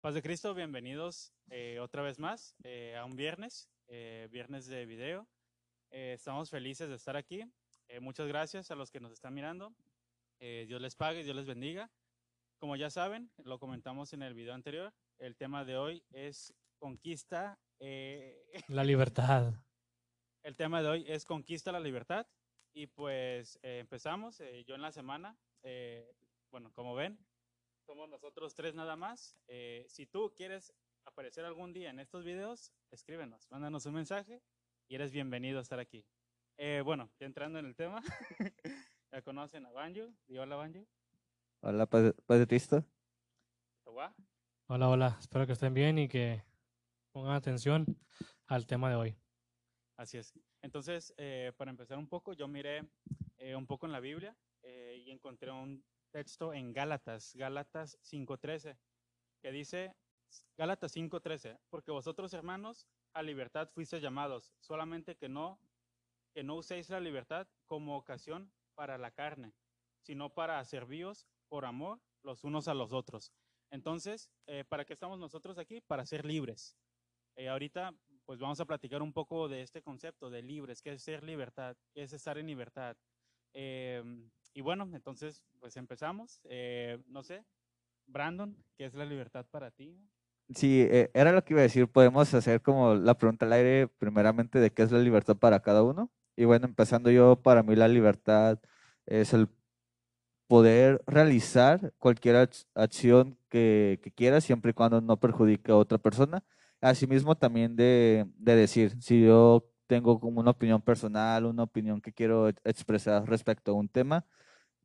Paz de Cristo, bienvenidos eh, otra vez más eh, a un viernes, eh, viernes de video. estamos felices de estar aquí. muchas gracias a los que nos están mirando. Dios les pague, Dios les bendiga. Como ya saben, lo comentamos en el video anterior, el tema de hoy es conquista. la libertad. El tema de hoy es conquista la libertad. Y pues empezamos, yo en la semana, bueno, como ven, somos nosotros tres nada más. Eh, si tú quieres aparecer algún día en estos videos, escríbenos, mándanos un mensaje y eres bienvenido a estar aquí. Eh, bueno, entrando en el tema, ya conocen a Banjo. Di hola, Banjo. Hola, Padre Hola, hola. Espero que estén bien y que pongan atención al tema de hoy. Así es. Entonces, eh, para empezar un poco, yo miré un poco en la Biblia y encontré un texto en Gálatas, Gálatas 5.13, que dice, Gálatas 5.13, porque vosotros hermanos a libertad fuisteis llamados, solamente que no, que no uséis la libertad como ocasión para la carne, sino para servíos por amor los unos a los otros. Entonces, eh, ¿para qué estamos nosotros aquí? Para ser libres. Eh, ahorita, pues vamos a platicar un poco de este concepto de libres, qué es ser libertad, qué es estar en libertad. Eh, y bueno, entonces, pues empezamos. Eh, no sé, Brandon, ¿qué es la libertad para ti? Sí, eh, era lo que iba a decir. Podemos hacer como la pregunta al aire, primeramente, de qué es la libertad para cada uno. Y bueno, empezando yo, para mí la libertad es el poder realizar cualquier acción que, quiera, siempre y cuando no perjudique a otra persona. Asimismo, también de, de decir, si yo tengo como una opinión personal, una opinión que quiero expresar respecto a un tema,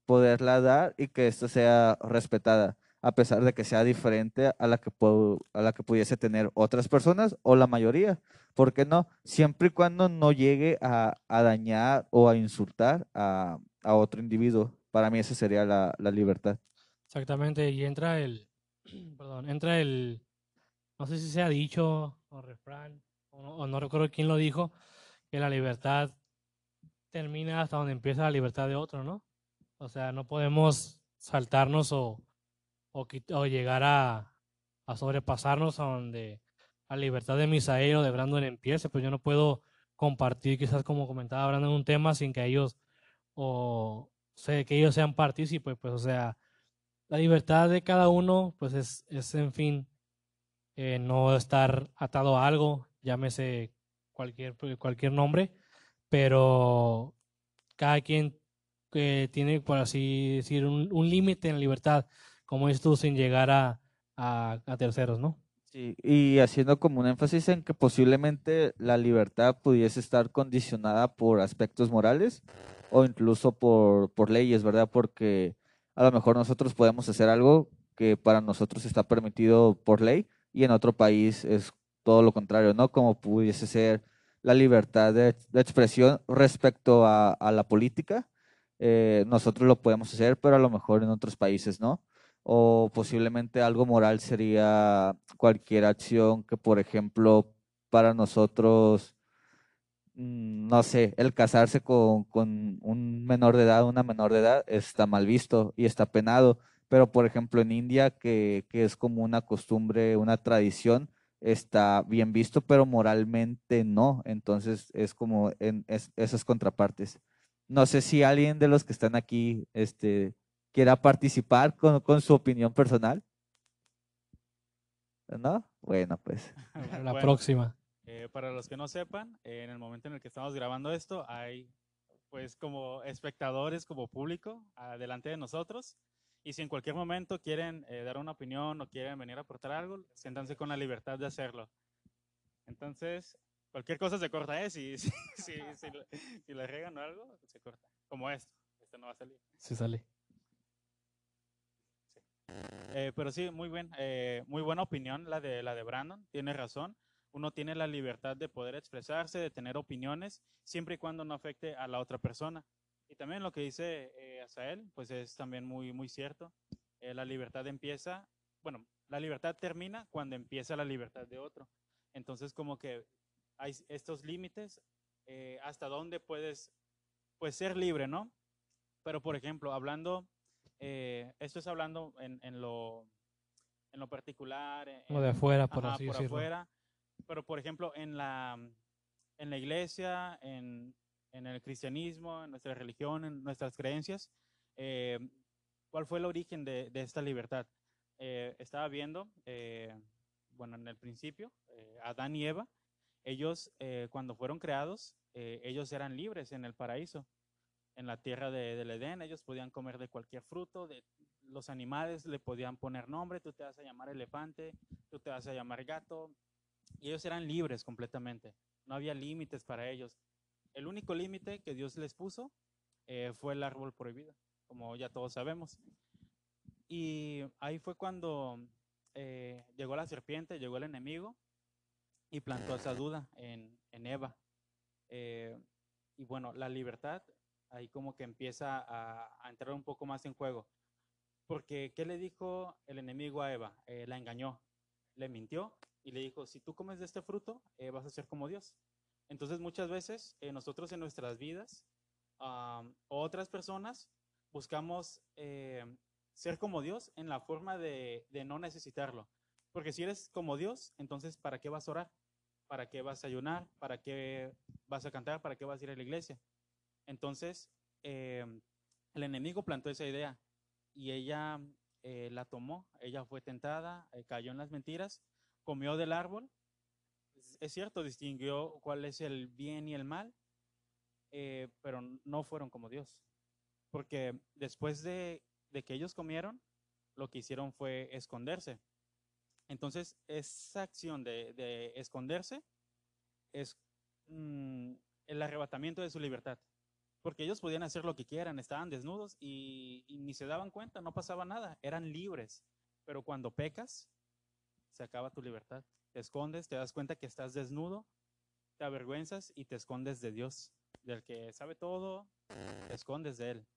poderla dar y que esto sea respetada, a pesar de que sea diferente a la que, puedo, a la que pudiese tener otras personas o la mayoría. ¿Por qué no? Siempre y cuando no llegue a, a dañar o a insultar a, a, otro individuo. Para mí esa sería la, la libertad. Exactamente, y entra el, perdón, entra el, no sé si se ha dicho o refrán, o no recuerdo quién lo dijo, que la libertad termina hasta donde empieza la libertad de otro, ¿no? O sea, no podemos saltarnos o, o, llegar a, a, sobrepasarnos a donde la libertad de Misael o de Brandon empiece. Pues yo no puedo compartir, quizás como comentaba Brandon, un tema sin que ellos o sé que ellos sean partícipes. Pues, o sea, la libertad de cada uno, pues es, es en fin, eh, no estar atado a algo, llámese cualquier, cualquier nombre, pero cada quien que tiene, por así decir, un, límite en libertad, como esto sin llegar a, a, terceros, ¿no? Sí, y haciendo como un énfasis en que posiblemente la libertad pudiese estar condicionada por aspectos morales o incluso por, por leyes, ¿verdad? Porque a lo mejor nosotros podemos hacer algo que para nosotros está permitido por ley y en otro país es todo lo contrario, ¿no? Como pudiese ser la libertad de, expresión respecto a, a, la política eh, nosotros lo podemos hacer, pero a lo mejor en otros países no. O posiblemente algo moral sería cualquier acción que, por ejemplo, para nosotros, mm, no sé, el casarse con, con un menor de edad, una menor de edad, está mal visto y está penado. Pero, por ejemplo, en India, que, que es como una costumbre, una tradición, está bien visto, pero moralmente no. Entonces es como en esas contrapartes. No sé si alguien de los que están aquí este, quiera participar con, con su opinión personal. ¿No? Bueno, pues. La próxima. Eh, para los que no sepan, en el momento en el que estamos grabando esto, hay pues como espectadores, como público, delante de nosotros. Y si en cualquier momento quieren eh, dar una opinión o quieren venir a aportar algo, siéntanse con la libertad de hacerlo. Entonces, Cualquier cosa se corta, ¿eh? Si, si, si, si, le regan o algo, se corta. Como esto. Este no va a salir. Sí sale. Sí. Eh, pero sí, muy, bien, eh, muy buena opinión la de, la de Brandon. Tiene razón. Uno tiene la libertad de poder expresarse, de tener opiniones, siempre y cuando no afecte a la otra persona. Y también lo que dice eh, Asael, pues es también muy, muy cierto. Eh, la libertad empieza, bueno, la libertad termina cuando empieza la libertad de otro. Entonces, como que hay estos límites, eh, hasta dónde puedes pues, ser libre, ¿no? Pero, por ejemplo, hablando, eh, esto es hablando en, en, lo, en lo particular. O de en- afuera, por ajá, así por decirlo. afuera. Pero, por ejemplo, en la, en la iglesia, en, en el cristianismo, en nuestra religión, en nuestras creencias, eh, ¿cuál fue el origen de, esta libertad? Eh, estaba viendo, eh, bueno, en el principio, Adán y Eva, ellos cuando fueron creados, ellos eran libres en el paraíso, en la tierra de, del Edén, ellos podían comer de cualquier fruto, de los animales le podían poner nombre, tú te vas a llamar elefante, tú te vas a llamar gato, y ellos eran libres completamente, no había límites para ellos. El único límite que Dios les puso eh, fue el árbol prohibido, como ya todos sabemos. Y ahí fue cuando eh, llegó la serpiente, llegó el enemigo y plantó esa duda en, Eva. Eh, y bueno, la libertad ahí como que empieza a, entrar un poco más en juego. Porque, ¿qué le dijo el enemigo a Eva? La engañó, le mintió y le dijo, si tú comes de este fruto, vas a ser como Dios. Entonces muchas veces eh, nosotros en nuestras vidas, um, otras personas, buscamos eh, ser como Dios en la forma de, no necesitarlo. Porque si eres como Dios, entonces ¿para qué vas a orar? ¿Para qué vas a ayunar? ¿Para qué vas a cantar? ¿Para qué vas a ir a la iglesia? Entonces, eh, el enemigo plantó esa idea y ella eh, la tomó, ella fue tentada, eh, cayó en las mentiras, comió del árbol, es, cierto, distinguió cuál es el bien y el mal, eh, pero no fueron como Dios, porque después de, que ellos comieron, lo que hicieron fue esconderse. Entonces, esa acción de, de esconderse es mm, el arrebatamiento de su libertad porque ellos podían hacer lo que quieran, estaban desnudos y, ni se daban cuenta, no pasaba nada, eran libres. Pero cuando pecas, se acaba tu libertad. Te escondes, te das cuenta que estás desnudo, te avergüenzas y te escondes de Dios, del que sabe todo, te escondes de Él.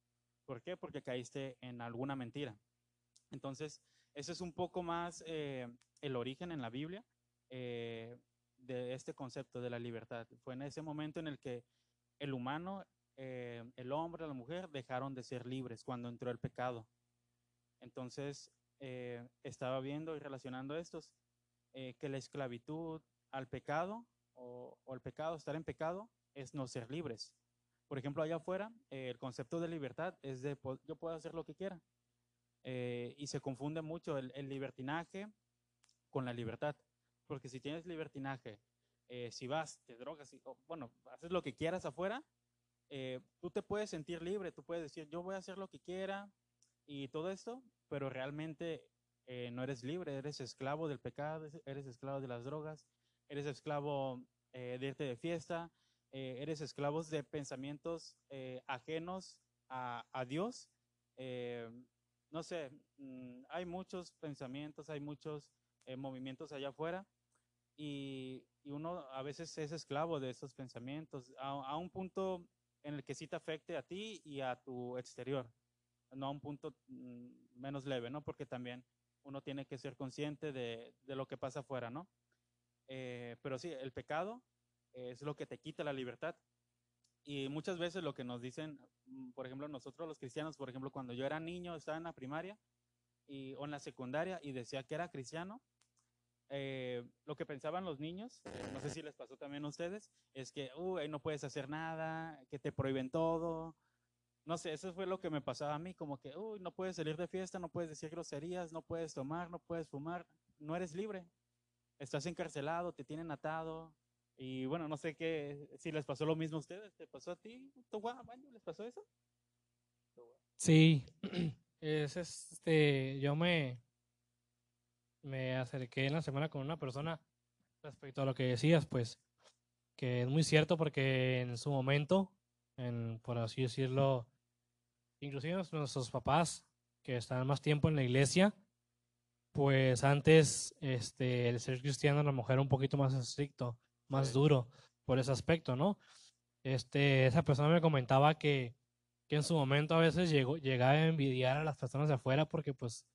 ¿Por qué? Porque caíste en alguna mentira. Entonces, ese es un poco más eh, el origen en la Biblia eh, de este concepto de la libertad. Fue en ese momento en el que el humano eh, el hombre, la mujer dejaron de ser libres cuando entró el pecado. Entonces, estaba viendo y relacionando estos, eh, que la esclavitud al pecado o, o, el pecado, estar en pecado, es no ser libres. Por ejemplo, allá afuera, el concepto de libertad es de yo puedo hacer lo que quiera. y se confunde mucho el, el, libertinaje con la libertad. Porque si tienes libertinaje, si vas, te drogas, y, o, bueno, haces lo que quieras afuera, eh, tú te puedes sentir libre, tú puedes decir, yo voy a hacer lo que quiera y todo esto, pero realmente eh, no eres libre, eres esclavo del pecado, eres esclavo de las drogas, eres esclavo eh, de irte de fiesta, eres esclavo de pensamientos ajenos a, a Dios. no sé, mmm, hay muchos pensamientos, hay muchos movimientos allá afuera. Y, y, uno a veces es esclavo de esos pensamientos, a, a un punto en el que sí te afecte a ti y a tu exterior, no a un punto mm, menos leve, ¿no? Porque también uno tiene que ser consciente de, de lo que pasa afuera, ¿no? Eh, pero sí, el pecado es lo que te quita la libertad. Y muchas veces lo que nos dicen, mm, por ejemplo, nosotros los cristianos, por ejemplo, cuando yo era niño, estaba en la primaria y, o en la secundaria y decía que era cristiano, eh, lo que pensaban los niños, eh, no sé si les pasó también a ustedes, es que no puedes hacer nada, que te prohíben todo. No sé, eso fue lo que me pasaba a mí, como que uy, no puedes salir de fiesta, no puedes decir groserías, no puedes tomar, no puedes fumar, no eres libre. Estás encarcelado, te tienen atado. Y bueno, no sé qué, si les pasó lo mismo a ustedes, ¿te pasó a ti? ¿Les pasó eso? Sí, es este, yo me, me acerqué en la semana con una persona respecto a lo que decías, pues, que es muy cierto porque en su momento, en, por así decirlo, inclusive nuestros papás que están más tiempo en la iglesia, pues antes este, el ser cristiano la mujer era un poquito más estricto, más sí. duro por ese aspecto, ¿no? Este, esa persona me comentaba que, que en su momento a veces llegó, llegaba a envidiar a las personas de afuera porque pues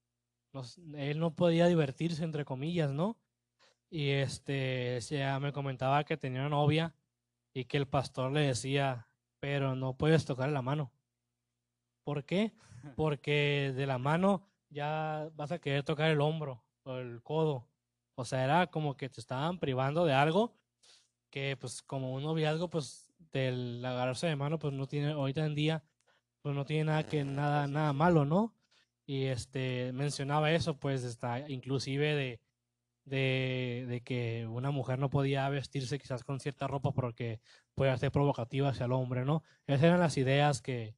nos, él no podía divertirse, entre comillas, ¿no? Y este, ya me comentaba que tenía una novia y que el pastor le decía, pero no puedes tocar la mano. ¿Por qué? Porque de la mano ya vas a querer tocar el hombro o el codo. O sea, era como que te estaban privando de algo que, pues, como un noviazgo, pues, del agarrarse de mano, pues, no tiene, ahorita en día, pues, no tiene nada que, nada, nada malo, ¿no? Y, este, mencionaba eso, pues, está, inclusive de, de, de que una mujer no podía vestirse quizás con cierta ropa porque puede ser provocativa hacia el hombre, ¿no? Esas eran las ideas que,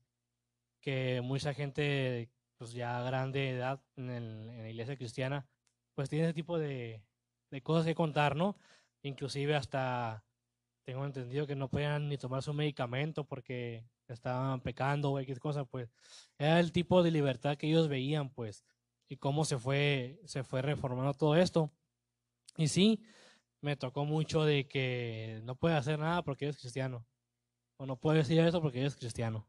que mucha gente, pues, ya grande de edad en la iglesia cristiana, pues, tiene ese tipo de, de cosas que contar, ¿no? Inclusive hasta tengo entendido que no podían ni tomar su medicamento porque estaban pecando o X cosa, pues era el tipo de libertad que ellos veían, pues, y cómo se fue, se fue reformando todo esto. Y sí, me tocó mucho de que no puedes hacer nada porque eres cristiano, o no puedes decir eso porque eres cristiano.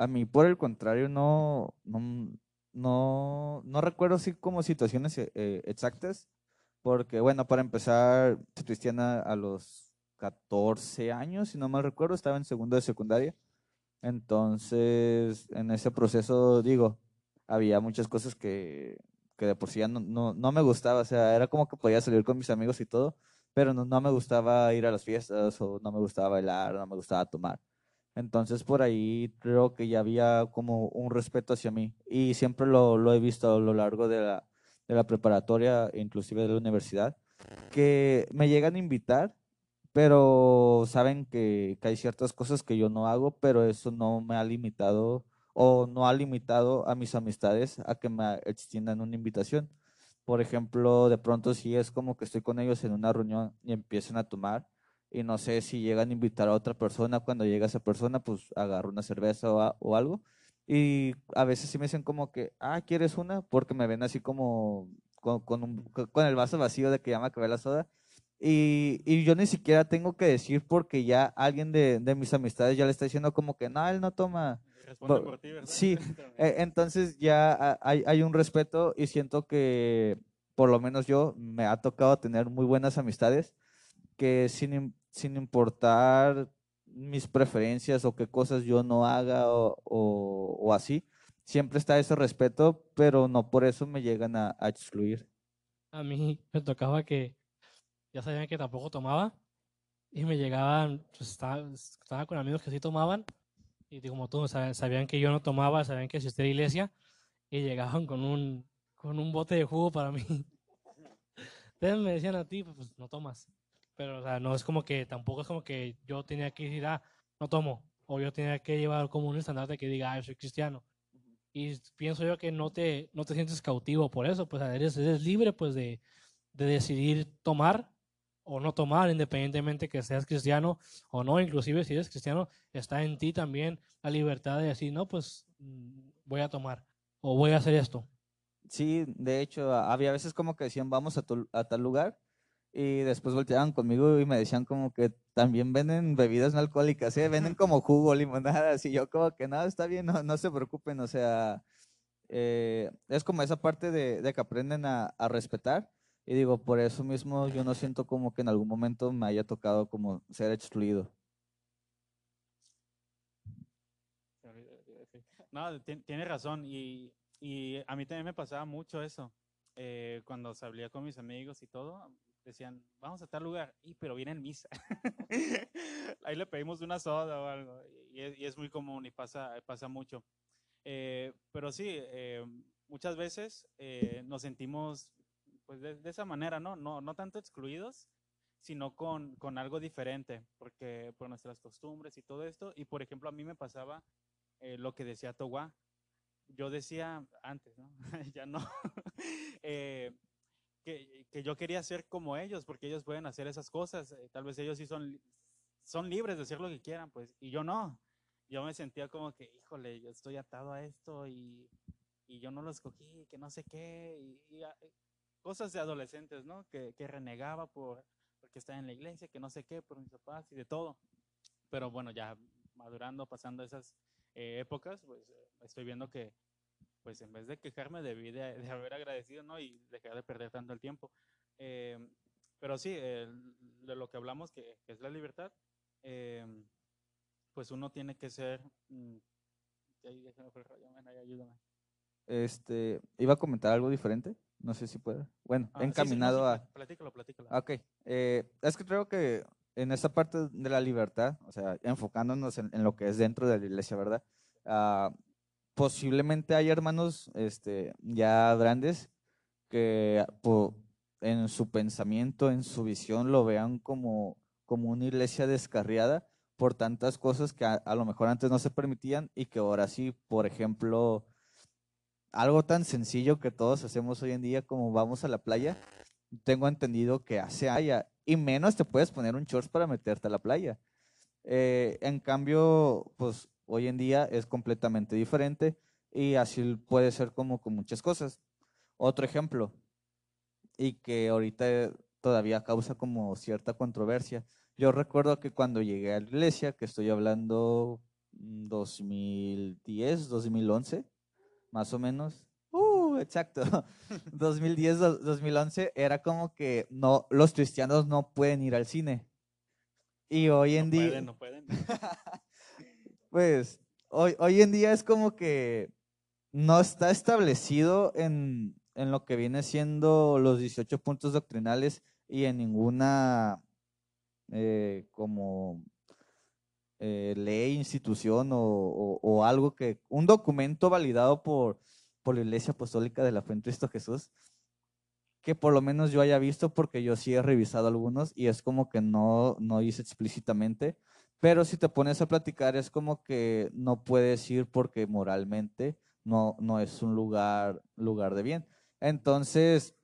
A mí, por el contrario, no, no, no, no recuerdo así como situaciones eh, eh, exactas, porque bueno, para empezar, cristiana a los 14 años, si no mal recuerdo, estaba en segundo de secundaria. Entonces, en ese proceso, digo, había muchas cosas que, que de por sí ya no, no, no me gustaba, o sea, era como que podía salir con mis amigos y todo, pero no, no me gustaba ir a las fiestas o no me gustaba bailar, no me gustaba tomar. Entonces por ahí creo que ya había como un respeto hacia mí y siempre lo, lo he visto a lo largo de la, de la preparatoria, inclusive de la universidad, que me llegan a invitar, pero saben que, que hay ciertas cosas que yo no hago, pero eso no me ha limitado o no ha limitado a mis amistades a que me extiendan una invitación. Por ejemplo, de pronto si es como que estoy con ellos en una reunión y empiezan a tomar y no sé si llegan a invitar a otra persona, cuando llega esa persona, pues agarro una cerveza o, a- o algo. Y a veces sí me dicen como que, ah, ¿quieres una? Porque me ven así como con, con, un- con- el vaso vacío de que llama que ve la soda. Y, y yo ni siquiera tengo que decir porque ya alguien de, de mis amistades ya le está diciendo como que, no, él no toma. Responde por ti, ¿verdad? sí, Eh, entonces ya ha- hay, hay un respeto y siento que por lo menos yo me ha tocado tener muy buenas amistades que sin, sin importar mis preferencias o qué cosas yo no haga o, o- o así, siempre está ese respeto, pero no por eso me llegan a, a excluir. A mí me tocaba que ya sabían que tampoco tomaba y me llegaban, pues estaba, estaba con amigos que sí tomaban y como tú, sa- sabían que yo no tomaba, sabían que asistía a la iglesia y llegaban con un, con un bote de jugo para mí. Entonces me decían a ti, pues no tomas. Pero, o sea, no es como que, tampoco es como que yo tenía que decir, ah, no tomo. O yo tenía que llevar como un estandarte que diga, ah, yo soy cristiano. Y pienso yo que no te, no te sientes cautivo por eso, pues eres, eres libre pues de, de decidir tomar o no tomar, independientemente que seas cristiano o no, inclusive si eres cristiano, está en ti también la libertad de decir, no, pues mm, voy a tomar o voy a hacer esto. Sí, de hecho, había veces como que decían vamos a, tu- a tal lugar y después volteaban conmigo y me decían como que también venden bebidas no alcohólicas, ¿eh? Venden como jugo, limonadas y yo como que nada, está bien, no, no se preocupen, o sea, eh, es como esa parte de, de que aprenden a, a respetar y digo, por eso mismo yo no siento como que en algún momento me haya tocado como ser excluido. No, ti- tiene razón. Y, y a mí también me pasaba mucho eso. Eh, cuando salía con mis amigos y todo, decían, vamos a tal lugar. Y pero viene en misa. Ahí le pedimos una soda o algo. Y es, y es muy común y pasa, pasa mucho. Eh, pero sí, eh, muchas veces eh, nos sentimos pues de, de esa manera, ¿no? No, no tanto excluidos, sino con, con algo diferente, porque por nuestras costumbres y todo esto. Y por ejemplo, a mí me pasaba eh, lo que decía Towa. Yo decía antes, ¿no? ya no. que, que yo quería ser como ellos, porque ellos pueden hacer esas cosas. eh, tal vez ellos sí son, son libres de hacer lo que quieran, pues, y yo no. Yo me sentía como que, híjole, yo estoy atado a esto y, y yo no lo escogí, que no sé qué, y, y, cosas de adolescentes, ¿no? Que, que renegaba por, porque estaba en la iglesia, que no sé qué, por mis papás y de todo. Pero bueno, ya madurando, pasando esas eh, épocas, pues eh, estoy viendo que, pues en vez de quejarme, debí de, de haber agradecido, ¿no? Y dejar de perder tanto el tiempo. Eh, pero sí, el- de lo que hablamos, que, que es la libertad, eh, pues uno tiene que ser... mm, ayúdame. este, iba a comentar algo diferente. No sé si puede. Bueno, Ah, sí, sí, no, encaminado sí, a... pla- Platícalo, platícalo. Ah, Ok, eh, es que creo que en esta parte de la libertad, o sea, enfocándonos en, en lo que es dentro de la iglesia, ¿verdad? Ah, posiblemente hay hermanos este, ya grandes que en su pensamiento, en su visión, lo vean como, como una iglesia descarriada por tantas cosas que a, a lo mejor antes no se permitían y que ahora sí, por ejemplo, algo tan sencillo que todos hacemos hoy en día como vamos a la playa, tengo entendido que hace haya y menos te puedes poner un shorts para meterte a la playa. Eh, en cambio, pues hoy en día es completamente diferente y así puede ser como con muchas cosas. Otro ejemplo, y que ahorita todavía causa como cierta controversia. Yo recuerdo que cuando llegué a la iglesia, que estoy hablando mm, 2010, 2011, más o menos. Uh, exacto. 2010, do- 2011 era como que no, los cristianos no pueden ir al cine. Y hoy en no día, pueden, no pueden. pues, hoy, hoy en día es como que no está establecido en, en lo que viene siendo los 18 puntos doctrinales y en ninguna eh, como eh, ley, institución o, o- o algo que, un documento validado por, por la Iglesia Apostólica de la Fe en Cristo Jesús, que por lo menos yo haya visto, porque yo sí he revisado algunos y es como que no, no dice explícitamente, pero si te pones a platicar es como que no puedes ir porque moralmente no, no es un lugar, lugar de bien. Entonces,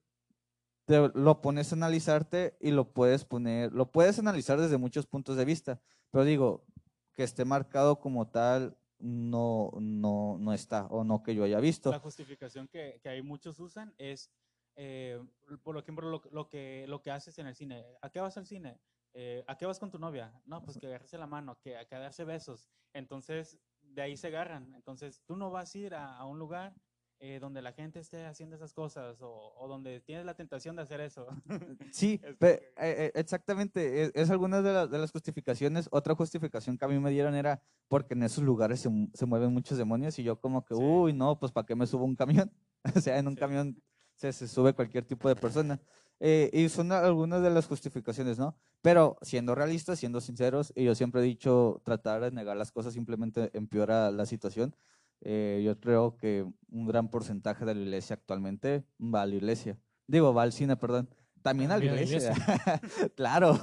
te lo pones a analizarte y lo puedes poner, lo puedes analizar desde muchos puntos de vista, pero digo, que esté marcado como tal, no, no, no está, o no que yo haya visto. La justificación que, que hay muchos usan es, eh, por ejemplo, lo, lo que, lo que haces en el cine. ¿A qué vas al cine? Eh, ¿A qué vas con tu novia? No, pues que agarrarse la mano, que, a que darse besos. Entonces, de ahí se agarran. Entonces, tú no vas a ir a, a un lugar eh, donde la gente esté haciendo esas cosas o, o donde tienes la tentación de hacer eso. Sí, Es pe- como que- eh, eh, exactamente, es, es alguna de, la- de las justificaciones. Otra justificación que a mí me dieron era porque en esos lugares se, mu- se mueven muchos demonios y yo como que, Sí. uy, no, pues ¿para qué me subo un camión? o sea, en un Sí. camión se, se sube cualquier tipo de persona. Eh, y son algunas de las justificaciones, ¿no? Pero siendo realistas, siendo sinceros, y yo siempre he dicho, tratar de negar las cosas simplemente empeora la situación. Eh, yo creo que un gran porcentaje de la iglesia actualmente va a la iglesia. Digo, va al cine, perdón. También a la También a la iglesia. claro.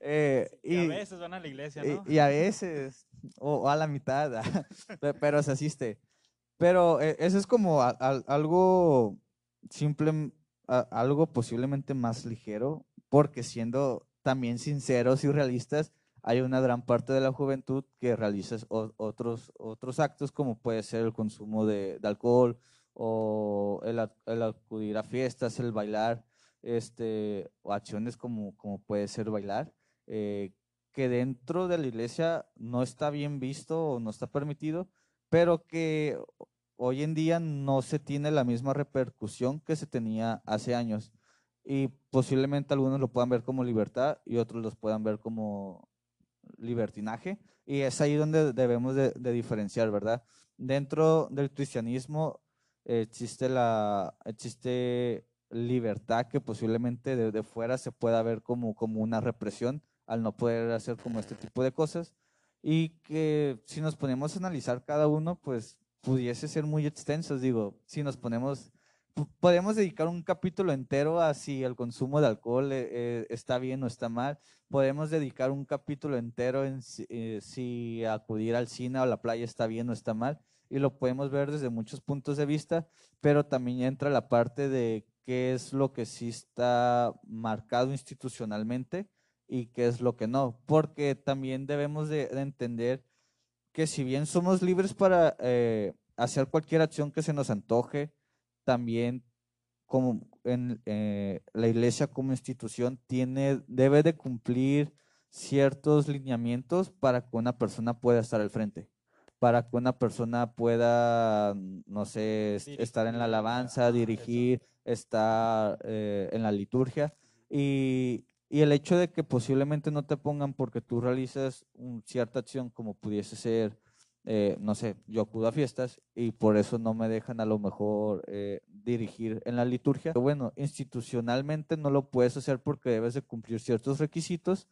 Eh, y a y, veces van a la iglesia, y- ¿no? y a veces, o, o a la mitad, pe- pero se asiste. Pero eh, eso es como a- al- algo simple, a- algo posiblemente más ligero, porque siendo también sinceros y realistas, hay una gran parte de la juventud que realiza otros, otros actos, como puede ser el consumo de, de alcohol o el, el acudir a fiestas, el bailar, este, o acciones como, como puede ser bailar, eh, que dentro de la iglesia no está bien visto o no está permitido, pero que hoy en día no se tiene la misma repercusión que se tenía hace años. Y posiblemente algunos lo puedan ver como libertad y otros los puedan ver como libertinaje. Y es ahí donde debemos de, diferenciar, ¿verdad? Dentro del cristianismo existe la existe libertad que posiblemente de, de fuera se pueda ver como, como una represión al no poder hacer como este tipo de cosas y que si nos ponemos a analizar cada uno pues pudiese ser muy extensos digo si nos ponemos podemos dedicar un capítulo entero a si el consumo de alcohol eh, eh, está bien o está mal. Podemos dedicar un capítulo entero en si, eh, si acudir al cine o a la playa está bien o está mal y lo podemos ver desde muchos puntos de vista, pero también entra la parte de qué es lo que sí está marcado institucionalmente y qué es lo que no, porque también debemos de, de entender que si bien somos libres para eh, hacer cualquier acción que se nos antoje, también como en eh, la iglesia como institución tiene, debe de cumplir ciertos lineamientos para que una persona pueda estar al frente para que una persona pueda, no sé, es- estar en la alabanza, dirigir, estar eh, en la liturgia. Y, y el hecho de que posiblemente no te pongan porque tú realizas un- cierta acción, como pudiese ser eh, no sé, yo acudo a fiestas y por eso no me dejan a lo mejor eh, dirigir en la liturgia. Pero bueno, institucionalmente no lo puedes hacer porque debes de cumplir ciertos requisitos,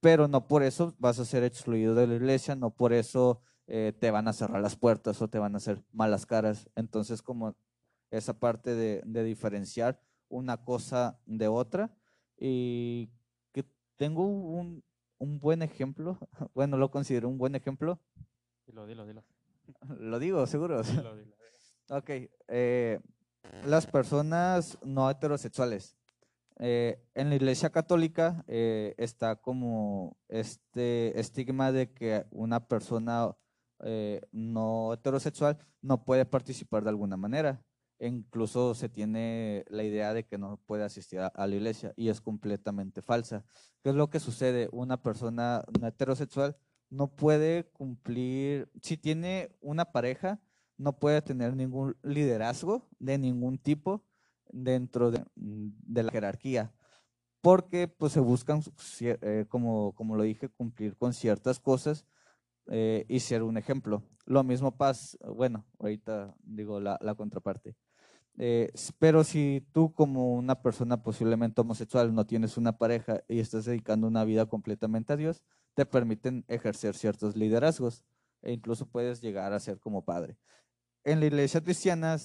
pero no por eso vas a ser excluido de la iglesia, no por eso eh, te van a cerrar las puertas o te van a hacer malas caras. Entonces, como esa parte de, de diferenciar una cosa de otra y que tengo un, un buen ejemplo, bueno, lo considero un buen ejemplo. Dilo, dilo, dilo. Lo digo, seguro. dilo, dilo. Ok, eh, las personas no heterosexuales. Eh, en la Iglesia Católica eh, está como este estigma de que una persona eh, no heterosexual no puede participar de alguna manera. Incluso se tiene la idea de que no puede asistir a, la iglesia y es completamente falsa. ¿Qué es lo que sucede? Una persona heterosexual no puede cumplir, si tiene una pareja, no puede tener ningún liderazgo de ningún tipo dentro de, la jerarquía, porque pues se buscan, eh, como, como lo dije, cumplir con ciertas cosas eh, y ser un ejemplo. Lo mismo pasa, bueno, ahorita digo la contraparte. Eh, pero si tú como una persona posiblemente homosexual no tienes una pareja y estás dedicando una vida completamente a Dios, te permiten ejercer ciertos liderazgos e incluso puedes llegar a ser como padre. En la iglesia cristiana,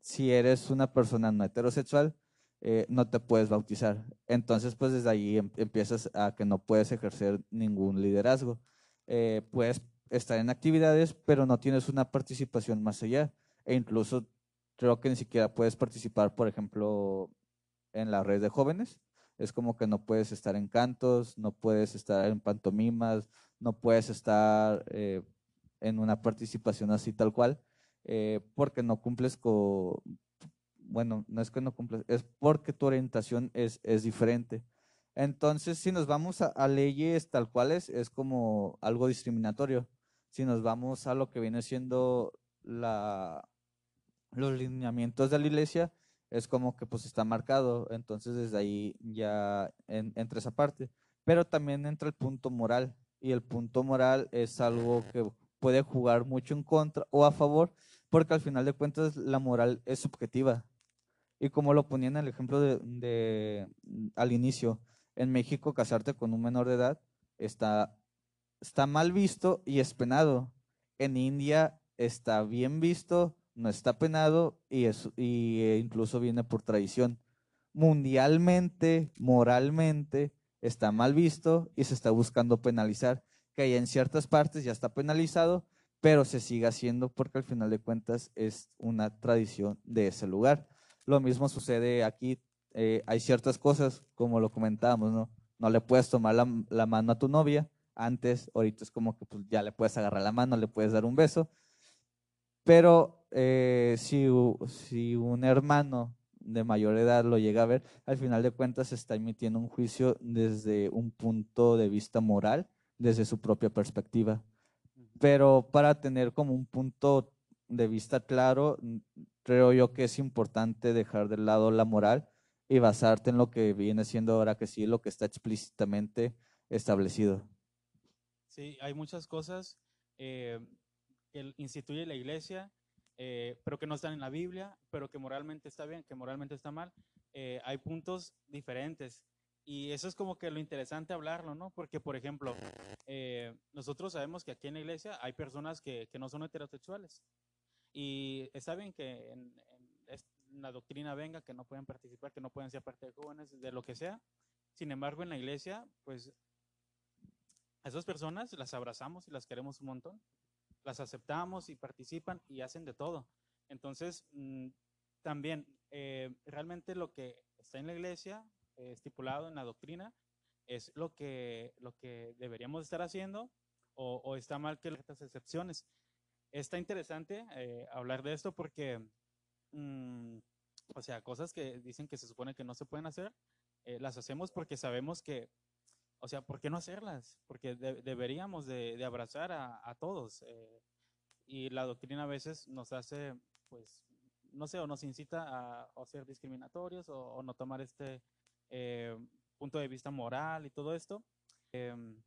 si eres una persona no heterosexual, eh, no te puedes bautizar. Entonces, pues desde ahí em- empiezas a que no puedes ejercer ningún liderazgo. Eh, puedes estar en actividades, pero no tienes una participación más allá. E incluso creo que ni siquiera puedes participar, por ejemplo, en la red de jóvenes. Es como que no puedes estar en cantos, no puedes estar en pantomimas, no puedes estar eh, en una participación así tal cual, eh, porque no cumples con, bueno, no es que no cumples, es porque tu orientación es, es diferente. Entonces, si nos vamos a, a leyes tal cuales, es como algo discriminatorio. Si nos vamos a lo que viene siendo la, los lineamientos de la iglesia, es como que pues está marcado, entonces desde ahí ya en- entra esa parte. Pero también entra el punto moral, y el punto moral es algo que puede jugar mucho en contra o a favor, porque al final de cuentas la moral es subjetiva. Y como lo ponía en el ejemplo de, al inicio, en México casarte con un menor de edad está, está mal visto y es penado. En India está bien visto, no está penado y, es, y eh, incluso viene por tradición. Mundialmente, moralmente, está mal visto y se está buscando penalizar, que en ciertas partes ya está penalizado, pero se sigue haciendo porque al final de cuentas es una tradición de ese lugar. Lo mismo sucede aquí, eh, hay ciertas cosas, como lo comentábamos, ¿no? No le puedes tomar la, la mano a tu novia, antes, ahorita es como que pues, ya le puedes agarrar la mano, le puedes dar un beso, pero eh, si, si un hermano de mayor edad lo llega a ver, al final de cuentas se está emitiendo un juicio desde un punto de vista moral, desde su propia perspectiva. Pero para tener como un punto de vista claro, creo yo que es importante dejar de lado la moral y basarte en lo que viene siendo ahora que sí, lo que está explícitamente establecido. Sí, hay muchas cosas eh, que instituye la iglesia, eh, pero que no están en la Biblia, pero que moralmente está bien, que moralmente está mal. Eh, hay puntos diferentes. Y eso es como que lo interesante hablarlo, ¿no? Porque, por ejemplo, eh, nosotros sabemos que aquí en la iglesia hay personas que, que no son heterosexuales. Y está bien que en, en la doctrina venga, que no pueden participar, que no pueden ser parte de jóvenes, de lo que sea. Sin embargo, en la iglesia, pues a esas personas las abrazamos y las queremos un montón. Las aceptamos y participan y hacen de todo. Entonces, mm, también, eh, realmente lo que está en la iglesia, eh, estipulado en la doctrina, es lo que, lo que deberíamos estar haciendo o, o está mal que estas excepciones. Está interesante eh, hablar de esto porque, mm, o sea, cosas que dicen que se supone que no se pueden hacer, eh, las hacemos porque sabemos que o sea, ¿por qué no hacerlas? Porque de- deberíamos de, abrazar a, a todos. eh, y la doctrina a veces nos hace, pues, no sé, o nos incita a, a ser discriminatorios o, o no tomar este eh, punto de vista moral y todo esto. Em,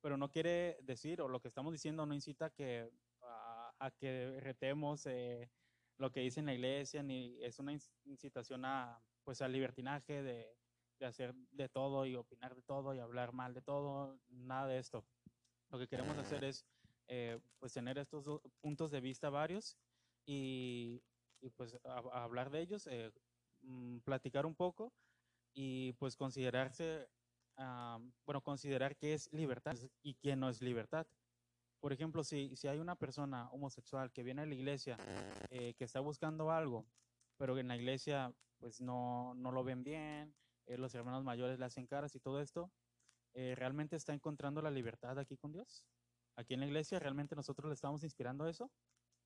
pero no quiere decir, o lo que estamos diciendo no incita que, a, que retemos eh, lo que dice en la iglesia, ni es una incitación a, pues, al libertinaje de, de hacer de todo y opinar de todo y hablar mal de todo, nada de esto. Lo que queremos hacer es eh, pues tener estos puntos de vista varios y, y pues hablar de ellos, eh, mm, platicar un poco y pues considerarse, ah, bueno, considerar qué es libertad y qué no es libertad. Por ejemplo, si, si hay una persona homosexual que viene a la iglesia, eh, que está buscando algo, pero en la iglesia pues no, no lo ven bien, eh, los hermanos mayores le hacen caras y todo esto, eh, ¿realmente está encontrando la libertad aquí con Dios? Aquí en la iglesia, ¿realmente nosotros le estamos inspirando eso?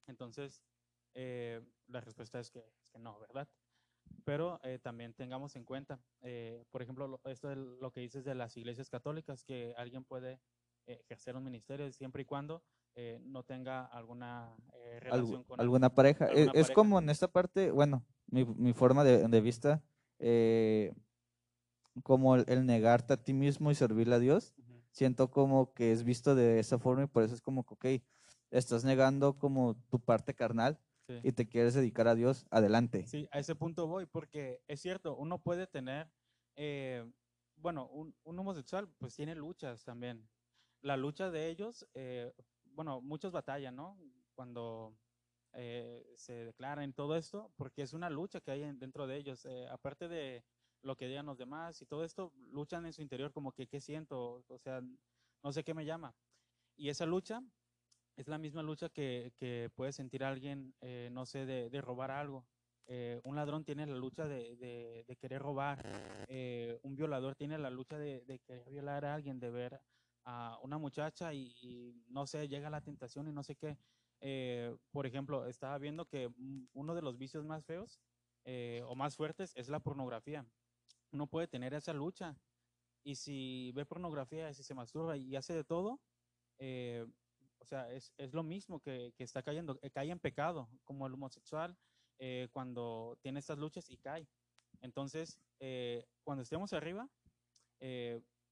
Entonces, eh, la respuesta es que, no, ¿verdad? Pero también tengamos en cuenta, por ejemplo, esto es lo que dices de las iglesias católicas, que alguien puede ejercer un ministerio siempre y cuando no tenga alguna relación con alguna pareja. es, como en esta parte, bueno, mi, mi forma de, de vista, eh, como el, negarte a ti mismo y servirle a Dios, siento como que es visto de esa forma y por eso es como que, ok, estás negando como tu parte carnal y te quieres dedicar a Dios, adelante. Sí, a ese punto voy, porque es cierto, uno puede tener, eh, bueno, un, homosexual pues tiene luchas también. La lucha de ellos, eh, bueno, muchos batallan, ¿no? Cuando eh, se declaran todo esto, porque es una lucha que hay dentro de ellos. aparte de lo que digan los demás y todo esto, luchan en su interior como que, ¿qué siento? O sea, no sé qué me llama. Y esa lucha es la misma lucha que, que puede sentir alguien, eh, no sé, de, de robar algo. Eh, un ladrón tiene la lucha de, de, querer robar, eh, un violador tiene la lucha de, querer violar a alguien, de ver a una muchacha y, no sé, llega la tentación y no sé qué. por ejemplo, estaba viendo que uno de los vicios más feos o más fuertes es la pornografía uno puede tener esa lucha. Y si ve pornografía, si se masturba y hace de todo, eh, o sea, es, es, lo mismo que, que está cayendo, eh, cae en pecado, como el homosexual eh, cuando tiene estas luchas y cae. Entonces, cuando estemos arriba,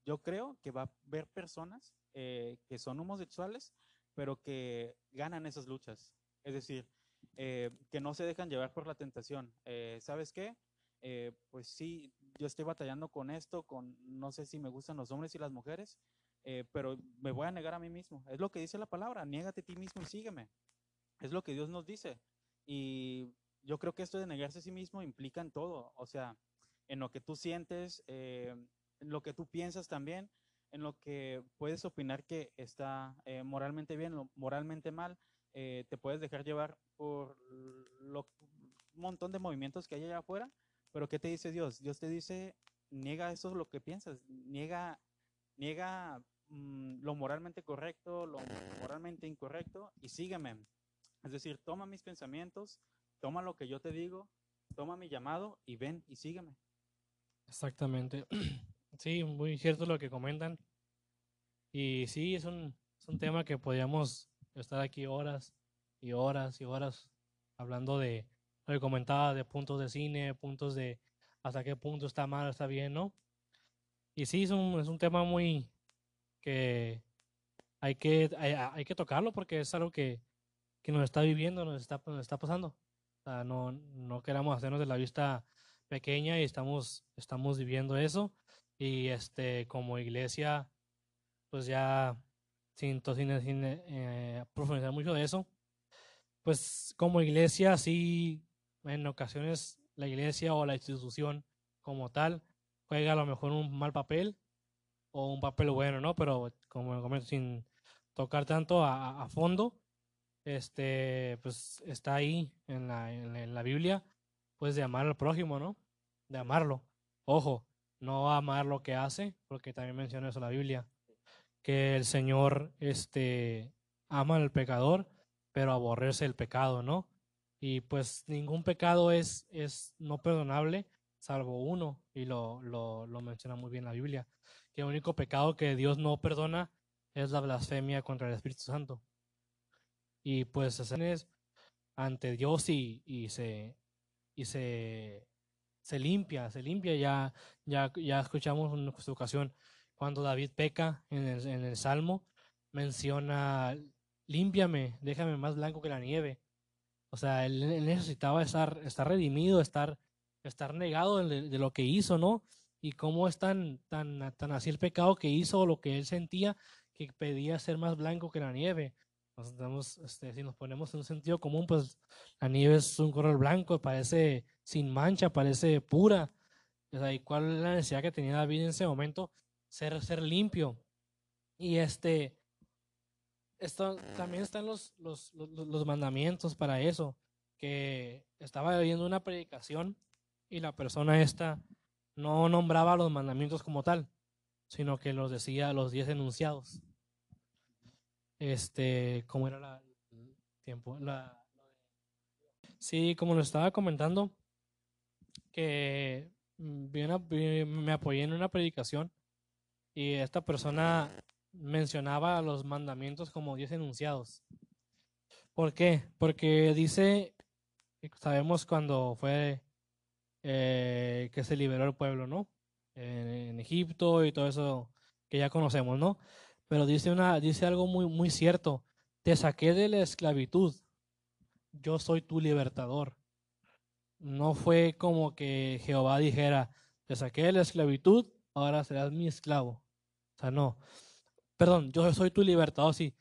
yo creo que va a haber personas que son homosexuales, pero que ganan esas luchas. Es decir, que no se dejan llevar por la tentación. ¿Sabes qué? pues sí, yo estoy batallando con esto, con no sé si me gustan los hombres y las mujeres, eh, pero me voy a negar a mí mismo. Es lo que dice la palabra, niégate a ti mismo y sígueme. Es lo que Dios nos dice. Y yo creo que esto de negarse a sí mismo implica en todo, o sea, en lo que tú sientes, eh, en lo que tú piensas también, en lo que puedes opinar que está eh, moralmente bien, o moralmente mal, te puedes dejar llevar por lo, un montón de movimientos que hay allá afuera pero ¿qué te dice Dios? Dios te dice, niega eso es lo que piensas, niega, niega mm, lo moralmente correcto, lo moralmente incorrecto y sígueme. Es decir, toma mis pensamientos, toma lo que yo te digo, toma mi llamado y ven y sígueme. Exactamente. Sí, muy cierto lo que comentan. Y sí, es un, es un tema que podríamos estar aquí horas y horas y horas hablando de, lo que comentaba de puntos de cine, puntos de hasta qué punto está mal, está bien, ¿no? Y sí, es un, es un tema muy que hay que, hay, que tocarlo porque es algo que, que, nos está viviendo, nos está, nos está pasando. O sea, no, no queramos hacernos de la vista pequeña y estamos, estamos viviendo eso. Y este, como iglesia, pues ya sin, sin, sin eh, profundizar mucho de eso, pues como iglesia sí en ocasiones la iglesia o la institución como tal juega a lo mejor un mal papel o un papel bueno, ¿no? Pero como comento, sin tocar tanto a, fondo, este, pues está ahí en la, en, la Biblia, pues de amar al prójimo, ¿no? De amarlo. Ojo, no amar lo que hace, porque también menciona eso la Biblia, que el Señor, este, ama al pecador, pero aborrece el pecado, ¿no? Y pues ningún pecado es, es no perdonable, salvo uno, y lo, lo, menciona muy bien la Biblia, que el único pecado que Dios no perdona es la blasfemia contra el Espíritu Santo. Y pues es ante Dios y, y se y se, se limpia, se limpia, ya, ya, ya escuchamos en nuestra ocasión cuando David peca en el, en el Salmo, menciona, límpiame, déjame más blanco que la nieve. O sea, él, necesitaba estar, estar redimido, estar, estar negado de, lo que hizo, ¿no? Y cómo es tan, tan, tan así el pecado que hizo, lo que él sentía, que pedía ser más blanco que la nieve. Nos este, si nos ponemos en un sentido común, pues la nieve es un color blanco, parece sin mancha, parece pura. O sea, ¿y cuál es la necesidad que tenía David en ese momento? Ser, ser limpio. Y este, esto, también están los, los, los, los mandamientos para eso, que estaba viendo una predicación y la persona esta no nombraba los mandamientos como tal, sino que los decía los diez enunciados. Este, ¿cómo era la, el tiempo? La, sí, como lo estaba comentando, que una, me apoyé en una predicación y esta persona mencionaba los mandamientos como diez enunciados. ¿Por qué? Porque dice, sabemos cuando fue eh, que se liberó el pueblo, ¿no? En, en, Egipto y todo eso que ya conocemos, ¿no? Pero dice, una, dice algo muy, muy cierto. Te saqué de la esclavitud. Yo soy tu libertador. No fue como que Jehová dijera, te saqué de la esclavitud, ahora serás mi esclavo. O sea, no. Perdón, yo soy tu libertador, sí.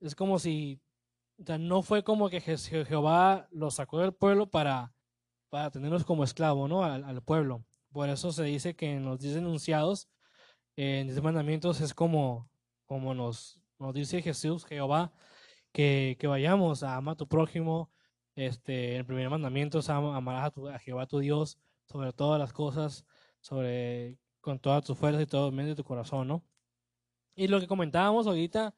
Es como si, no fue como que Jehová lo sacó del pueblo para, para tenerlos como esclavo, ¿no? Al, pueblo. Por eso se dice que en los diez enunciados, en los mandamientos, es como como nos, nos dice Jesús, Jehová, que, que vayamos a amar a tu prójimo. Este, el primer mandamiento es amar a, tu, a Jehová tu Dios sobre todas las cosas, sobre con toda tu fuerza y todo el medio de tu corazón, ¿no? Y lo que comentábamos ahorita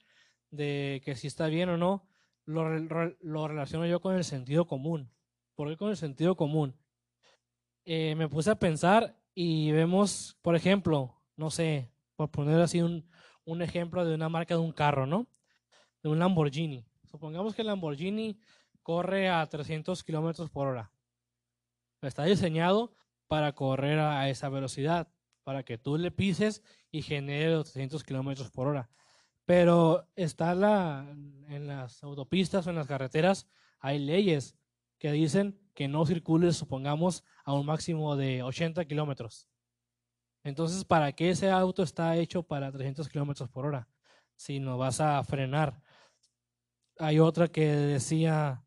de que si está bien o no, lo, relaciono yo con el sentido común. ¿Por qué con el sentido común? Eh, me puse a pensar y vemos, por ejemplo, no sé, por poner así un, un ejemplo de una marca de un carro, ¿no? De un Lamborghini. Supongamos que el Lamborghini corre a 300 kilómetros por hora. Está diseñado para correr a esa velocidad, para que tú le pises y genere los 300 kilómetros por hora. Pero está la, en las autopistas o en las carreteras, hay leyes que dicen que no circules, supongamos, a un máximo de 80 kilómetros. Entonces, ¿para qué ese auto está hecho para 300 kilómetros por hora? Si no vas a frenar. Hay otra que decía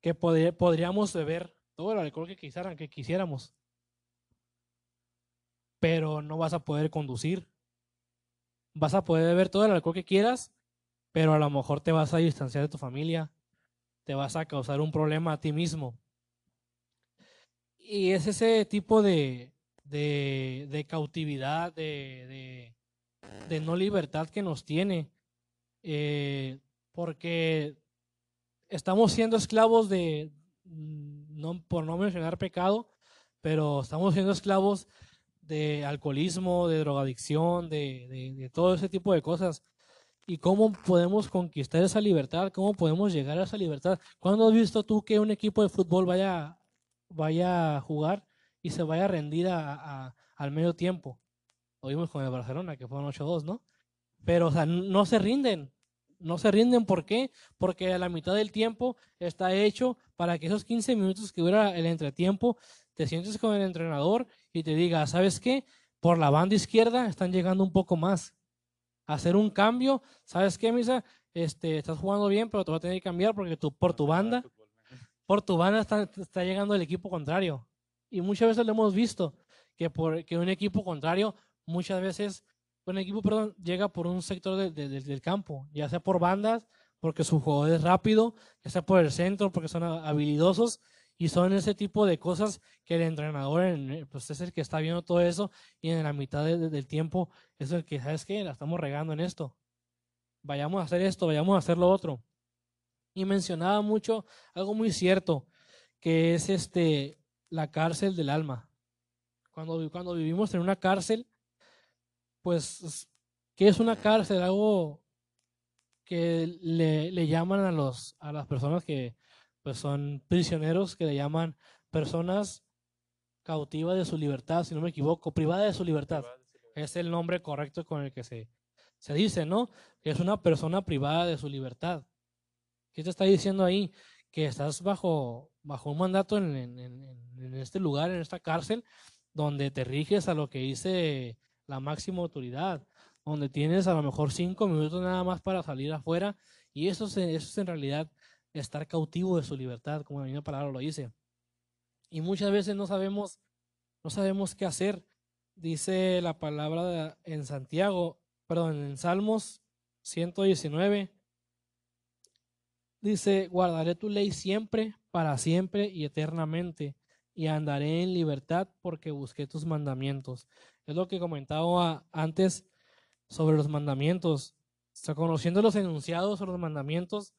que podríamos beber todo el alcohol que, quisieran, que quisiéramos, pero no vas a poder conducir. Vas a poder beber todo el alcohol que quieras, pero a lo mejor te vas a distanciar de tu familia, te vas a causar un problema a ti mismo. Y es ese tipo de, de, de cautividad, de, de, de, no libertad que nos tiene, eh, porque estamos siendo esclavos de, no, por no mencionar pecado, pero estamos siendo esclavos de alcoholismo, de drogadicción, de, de, todo ese tipo de cosas. ¿Y cómo podemos conquistar esa libertad? ¿Cómo podemos llegar a esa libertad? ¿Cuándo has visto tú que un equipo de fútbol vaya, vaya a jugar y se vaya a rendir a, al medio tiempo. Lo vimos con el Barcelona, que fueron 8-2, ¿no? Pero, o sea, no se rinden. No se rinden, ¿por qué? Porque a la mitad del tiempo está hecho para que esos 15 minutos que dura el entretiempo, te sientes con el entrenador y te diga, ¿sabes qué? Por la banda izquierda están llegando un poco más. Hacer un cambio, ¿sabes qué, Misa? Este, estás jugando bien, pero te va a tener que cambiar porque tú, por tu banda, por tu banda está, está llegando el equipo contrario. Y muchas veces lo hemos visto, que, por, que un equipo contrario, muchas veces, un equipo, perdón, llega por un sector de, de, del campo, ya sea por bandas, porque su juego es rápido, ya sea por el centro, porque son habilidosos, y son ese tipo de cosas que el entrenador pues es el que está viendo todo eso y en la mitad de, del tiempo es el que, ¿sabes qué? La estamos regando en esto. Vayamos a hacer esto, vayamos a hacer lo otro. Y mencionaba mucho algo muy cierto, que es este la cárcel del alma. Cuando, cuando vivimos en una cárcel, pues, ¿qué es una cárcel? Algo que le, le llaman a, los, a las personas que pues, son prisioneros, que le llaman personas cautivas de su libertad, si no me equivoco, privadas de su libertad. es el nombre correcto con el que se, se dice, ¿no? Que es una persona privada de su libertad. ¿Qué te está diciendo ahí? Que estás bajo, bajo un mandato en, en este lugar, en esta cárcel, donde te riges a lo que dice la máxima autoridad, donde tienes a lo mejor cinco minutos nada más para salir afuera, y eso, eso es en realidad estar cautivo de su libertad, como la misma palabra lo dice. Y muchas veces no sabemos, no sabemos qué hacer. Dice la palabra en Santiago, perdón, en Salmos 119, dice, guardaré tu ley siempre, para siempre y eternamente, y andaré en libertad porque busqué tus mandamientos. Es lo que comentaba antes sobre los mandamientos. O conociendo los enunciados o los mandamientos,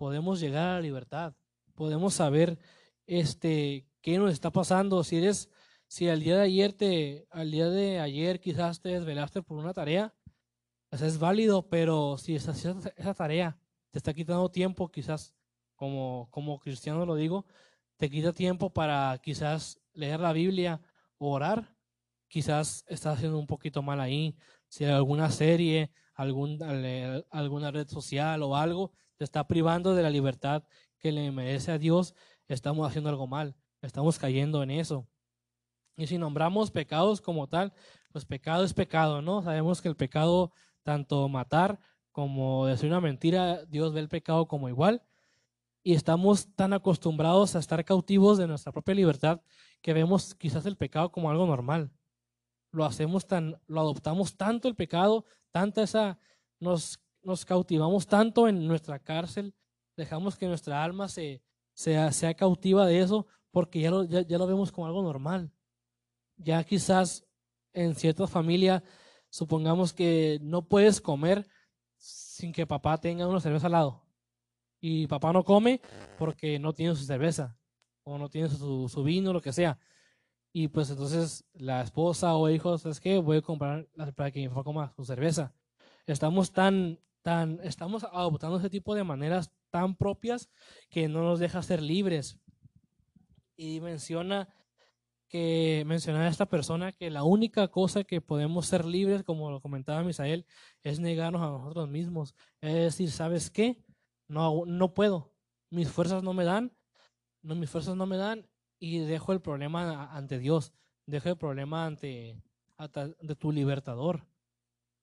podemos llegar a la libertad. Podemos saber este qué nos está pasando. Si eres, si al día de ayer te, al día de ayer quizás te desvelaste por una tarea, pues es válido, pero si esa, esa tarea te está quitando tiempo, quizás como, como cristiano lo digo, te quita tiempo para quizás leer la Biblia o orar, quizás estás haciendo un poquito mal ahí. Si hay alguna serie, algún, alguna red social o algo te está privando de la libertad que le merece a Dios, estamos haciendo algo mal, estamos cayendo en eso. Y si nombramos pecados como tal, pues pecado es pecado, ¿no? Sabemos que el pecado, tanto matar como decir una mentira, Dios ve el pecado como igual. Y estamos tan acostumbrados a estar cautivos de nuestra propia libertad que vemos quizás el pecado como algo normal. Lo hacemos tan, lo adoptamos tanto el pecado, tanta esa, nos, nos cautivamos tanto en nuestra cárcel, dejamos que nuestra alma se, sea, sea cautiva de eso porque ya lo, ya, lo vemos como algo normal. Ya quizás en ciertas familias, supongamos que no puedes comer sin que papá tenga una cerveza al lado. Y papá no come porque no tiene su cerveza o no tiene su, su vino, lo que sea. Y pues entonces la esposa o hijos, es que voy a comprar para que mi papá coma su cerveza. Estamos tan, tan, estamos adoptando ese tipo de maneras tan propias que no nos deja ser libres. Y menciona que menciona a esta persona que la única cosa que podemos ser libres, como lo comentaba Misael, es negarnos a nosotros mismos. Es decir, ¿sabes qué? No, no puedo. Mis fuerzas no me dan. No, mis fuerzas no me dan y dejo el problema ante Dios. Dejo el problema ante, ante tu libertador.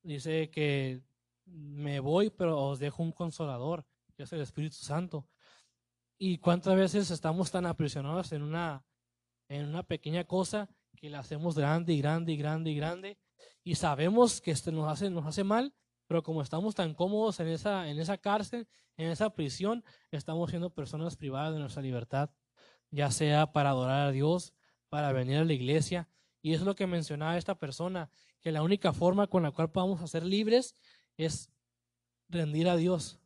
Dice que me voy, pero os dejo un consolador, que es el Espíritu Santo. ¿Y cuántas veces estamos tan aprisionados en una, en una pequeña cosa que la hacemos grande y grande y grande y grande y sabemos que esto nos hace, nos hace mal, pero como estamos tan cómodos en esa, en esa cárcel, en esa prisión, estamos siendo personas privadas de nuestra libertad, ya sea para adorar a Dios, para venir a la iglesia. Y es lo que mencionaba esta persona, que la única forma con la cual podamos ser libres es rendir a Dios.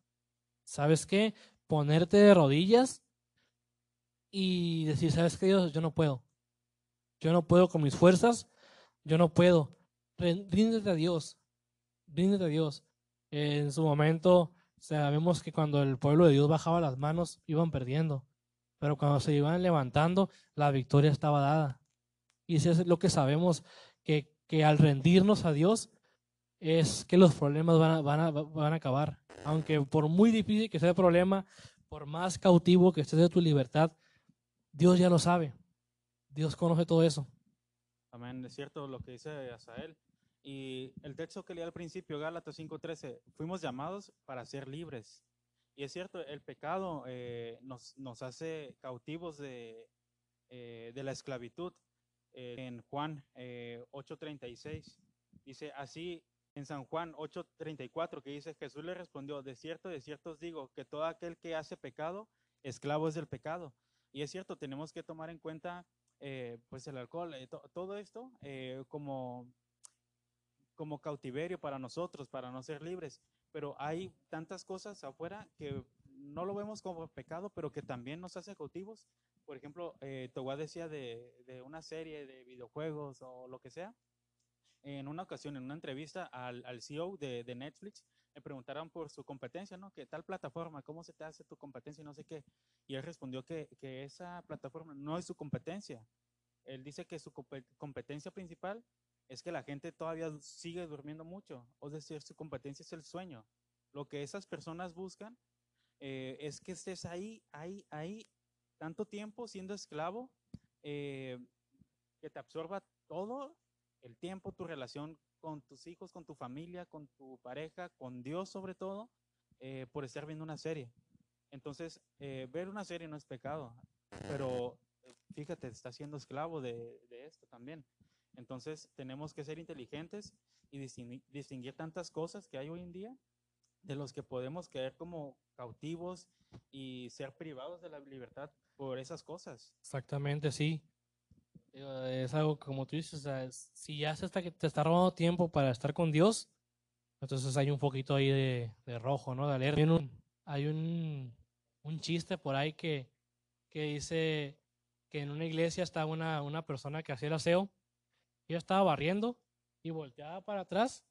¿Sabes qué? Ponerte de rodillas y decir, ¿sabes qué, Dios? Yo no puedo. Yo no puedo con mis fuerzas. Yo no puedo. Ríndete a Dios. Ríndete a Dios. En su momento sabemos que cuando el pueblo de Dios bajaba las manos, iban perdiendo. Pero cuando se iban levantando, la victoria estaba dada. Y eso es lo que sabemos, que, que al rendirnos a Dios, es que los problemas van a, van, a, van a acabar. Aunque por muy difícil que sea el problema, por más cautivo que estés de tu libertad, Dios ya lo sabe. Dios conoce todo eso. Amén, es cierto lo que dice Asael. Y el texto que leí al principio, Gálatas 5:13, fuimos llamados para ser libres. Y es cierto, el pecado eh, nos, nos, hace cautivos de, eh, de la esclavitud. Eh, en Juan 8:36 dice, así en San Juan 8:34 que dice, Jesús le respondió, de cierto, de cierto os digo, que todo aquel que hace pecado, esclavo es del pecado. Y es cierto, tenemos que tomar en cuenta eh, pues el alcohol, eh, todo esto eh, como, como cautiverio para nosotros, para no ser libres. Pero hay tantas cosas afuera que no lo vemos como pecado, pero que también nos hace cautivos. Por ejemplo, eh, Togua decía de, de una serie de videojuegos o lo que sea en una ocasión, en una entrevista al, al CEO de, de, Netflix, me preguntaron por su competencia, ¿no? ¿Qué tal plataforma? ¿Cómo se te hace tu competencia? Y no sé qué. Y él respondió que, que esa plataforma no es su competencia. Él dice que su competencia principal es que la gente todavía sigue durmiendo mucho. O decir, su competencia es el sueño. Lo que esas personas buscan eh, es que estés ahí, ahí, ahí, tanto tiempo siendo esclavo, eh, que te absorba todo el tiempo, tu relación con tus hijos, con tu familia, con tu pareja, con Dios sobre todo, eh, por estar viendo una serie. Entonces, ver una serie no es pecado, pero fíjate, está siendo esclavo de, de esto también. Entonces tenemos que ser inteligentes y distinguir, tantas cosas que hay hoy en día de los que podemos caer como cautivos y ser privados de la libertad por esas cosas. Exactamente, sí. Es algo como tú dices, si ya se está, te está robando tiempo para estar con Dios, entonces hay un poquito ahí de, rojo, ¿no? De alerta. Hay, un, hay un, un, chiste por ahí que, que dice que en una iglesia está una, una persona que hacía el aseo yo estaba barriendo y volteaba para atrás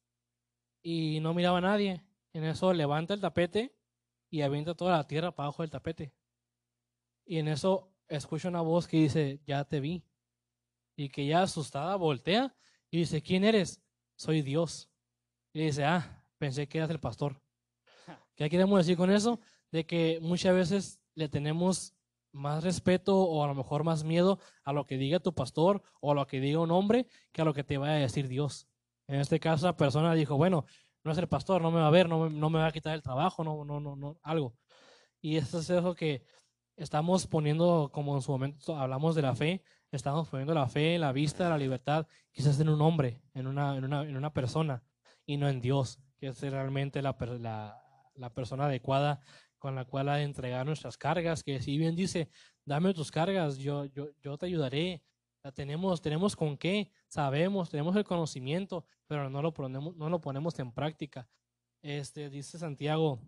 y no miraba a nadie. En eso levanta el tapete y avienta toda la tierra para abajo del tapete. Y en eso escucha una voz que dice, ya te vi. Y que ya asustada voltea y dice, ¿quién eres? Soy Dios. Y dice, ah, pensé que eras el pastor. ¿Qué queremos decir con eso? De que muchas veces le tenemos más respeto o a lo mejor más miedo a lo que diga tu pastor o a lo que diga un hombre que a lo que te vaya a decir Dios. En este caso, la persona dijo, bueno, no es el pastor, no me va a ver, no me, no me va a quitar el trabajo, no, no, no, no, algo. Y eso es eso que estamos poniendo, como en su momento hablamos de la fe, estamos poniendo la fe, la vista, la libertad, quizás en un hombre, en una, en una, en una persona, y no en Dios, que es realmente la, la, la persona adecuada con la cual a entregar nuestras cargas, que si bien dice, dame tus cargas, yo, yo, yo te ayudaré. La tenemos, tenemos con qué, sabemos, tenemos el conocimiento, pero no lo ponemos, no lo ponemos en práctica. Este, dice Santiago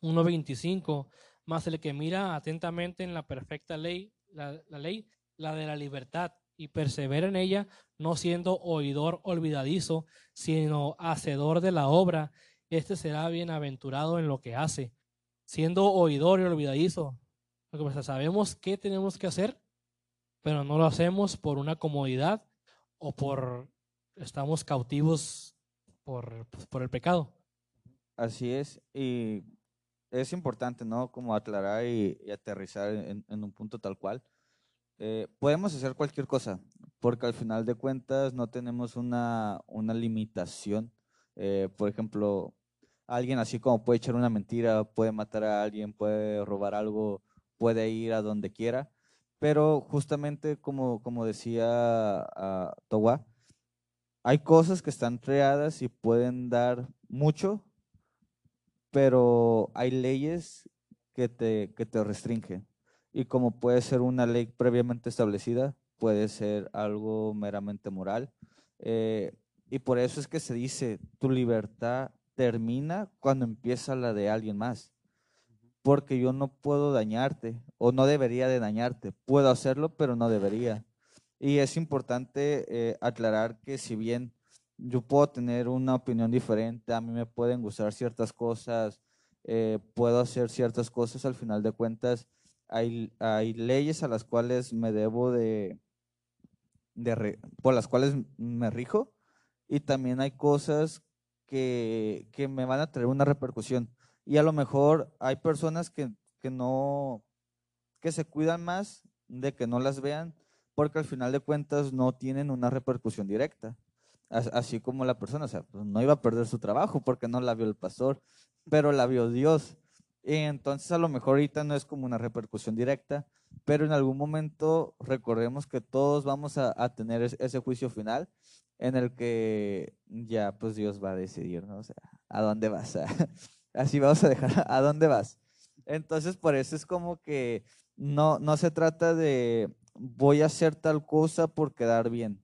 1.25, más el que mira atentamente en la perfecta ley, la, la ley, la de la libertad, y persevera en ella, no siendo oidor olvidadizo, sino hacedor de la obra, este será bienaventurado en lo que hace siendo oidor y olvidadizo. Sabemos qué tenemos que hacer, pero no lo hacemos por una comodidad o por estamos cautivos por, por el pecado. Así es, y es importante, ¿no? Como aclarar y, aterrizar en, un punto tal cual. Eh, podemos hacer cualquier cosa, porque al final de cuentas no tenemos una, una limitación. Eh, por ejemplo, alguien así como puede echar una mentira, puede matar a alguien, puede robar algo, puede ir a donde quiera. Pero justamente como, como decía uh, hay cosas que están creadas y pueden dar mucho, pero hay leyes que te, que te restringen. Y como puede ser una ley previamente establecida, puede ser algo meramente moral. Eh, y por eso es que se dice, tu libertad termina cuando empieza la de alguien más. Porque yo no puedo dañarte o no debería de dañarte. Puedo hacerlo, pero no debería. Y es importante eh, aclarar que si bien yo puedo tener una opinión diferente, a mí me pueden gustar ciertas cosas, eh, puedo hacer ciertas cosas, al final de cuentas hay, leyes a las cuales me debo de, de por las cuales me rijo y también hay cosas que, que, me van a traer una repercusión. Y a lo mejor hay personas que, que no, que se cuidan más de que no las vean, porque al final de cuentas no tienen una repercusión directa. Así como la persona, o sea, pues no iba a perder su trabajo porque no la vio el pastor, pero la vio Dios. Entonces a lo mejor ahorita no es como una repercusión directa, pero en algún momento recordemos que todos vamos a, a tener ese juicio final en el que ya pues Dios va a decidir, ¿no? O sea, ¿a dónde vas? Así vamos a dejar, ¿a dónde vas? Entonces, por eso es como que no, no se trata de voy a hacer tal cosa por quedar bien.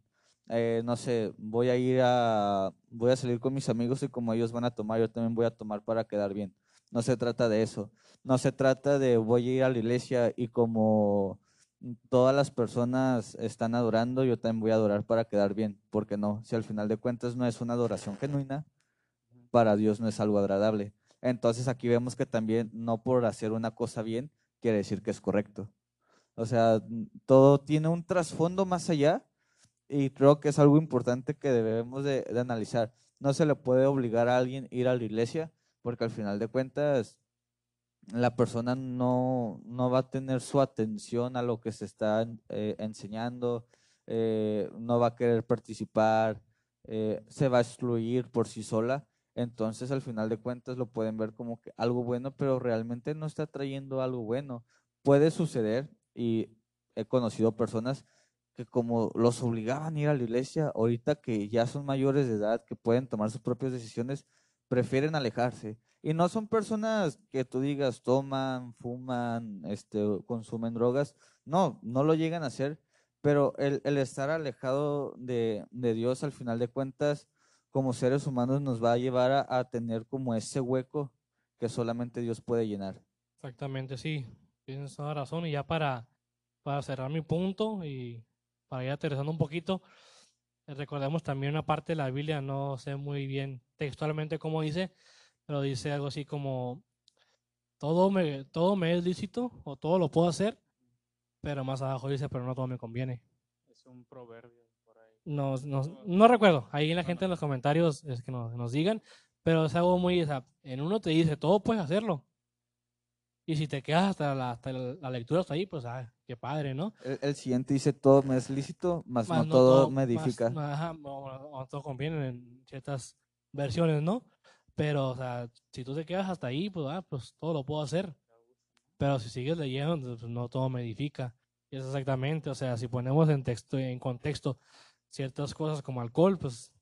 Eh, no sé, voy a ir a, voy a salir con mis amigos y como ellos van a tomar, yo también voy a tomar para quedar bien. No se trata de eso. No se trata de voy a ir a la iglesia y como todas las personas están adorando, yo también voy a adorar para quedar bien, porque no, si al final de cuentas no es una adoración genuina, para Dios no es algo agradable. Entonces aquí vemos que también no por hacer una cosa bien quiere decir que es correcto. O sea, todo tiene un trasfondo más allá y creo que es algo importante que debemos de, analizar. No se le puede obligar a alguien a ir a la iglesia porque al final de cuentas la persona no, no va a tener su atención a lo que se está eh, enseñando, eh, no va a querer participar, eh, se va a excluir por sí sola. Entonces, al final de cuentas, lo pueden ver como algo bueno, pero realmente no está trayendo algo bueno. Puede suceder, y he conocido personas que como los obligaban a ir a la iglesia, ahorita que ya son mayores de edad, que pueden tomar sus propias decisiones, prefieren alejarse. Y no son personas que tú digas toman, fuman, este, consumen drogas. No, no lo llegan a hacer. Pero el, el estar alejado de, de, Dios, al final de cuentas, como seres humanos, nos va a llevar a, a, tener como ese hueco que solamente Dios puede llenar. Exactamente, sí. Tienes toda razón. Y ya para, para cerrar mi punto y para ir aterrizando un poquito, recordemos también una parte de la Biblia, no sé muy bien textualmente cómo dice, pero dice algo así como, todo me, todo me es lícito o todo lo puedo hacer, pero más abajo dice, pero no todo me conviene. Es un proverbio por ahí. No, no, no recuerdo, ahí la gente en los comentarios es que nos, nos digan, pero es algo muy, en uno te dice, todo puedes hacerlo. Y si te quedas hasta la, hasta la lectura hasta ahí, pues, ah, qué padre, ¿no? El, el, siguiente dice, todo me es lícito, más, más no, no, todo, todo me edifica. Más, ajá, no, no todo conviene en ciertas versiones, ¿no? Pero, o sea, si tú te quedas hasta ahí, pues, ah, pues todo lo puedo hacer. Pero si sigues leyendo, pues no todo me edifica. Y es exactamente, o sea, si ponemos en texto, en contexto ciertas cosas como alcohol, pues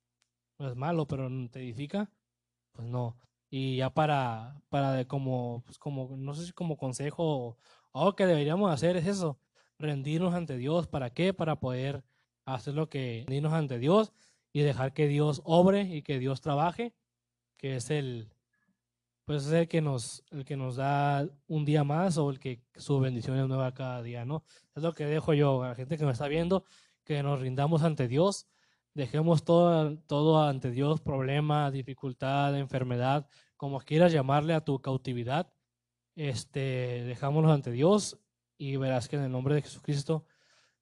no es malo, pero te edifica, pues no. Y ya para, para como, pues como, no sé si como consejo algo que deberíamos hacer es eso, rendirnos ante Dios. ¿Para qué? Para poder hacer lo que rendirnos ante Dios y dejar que Dios obre y que Dios trabaje que es el, pues es el que nos, el que nos da un día más o el que su bendición es nueva cada día, ¿no? Es lo que dejo yo a la gente que me está viendo, que nos rindamos ante Dios, dejemos todo, todo ante Dios, problema, dificultad, enfermedad, como quieras llamarle a tu cautividad, este, dejámonos ante Dios y verás que en el nombre de Jesucristo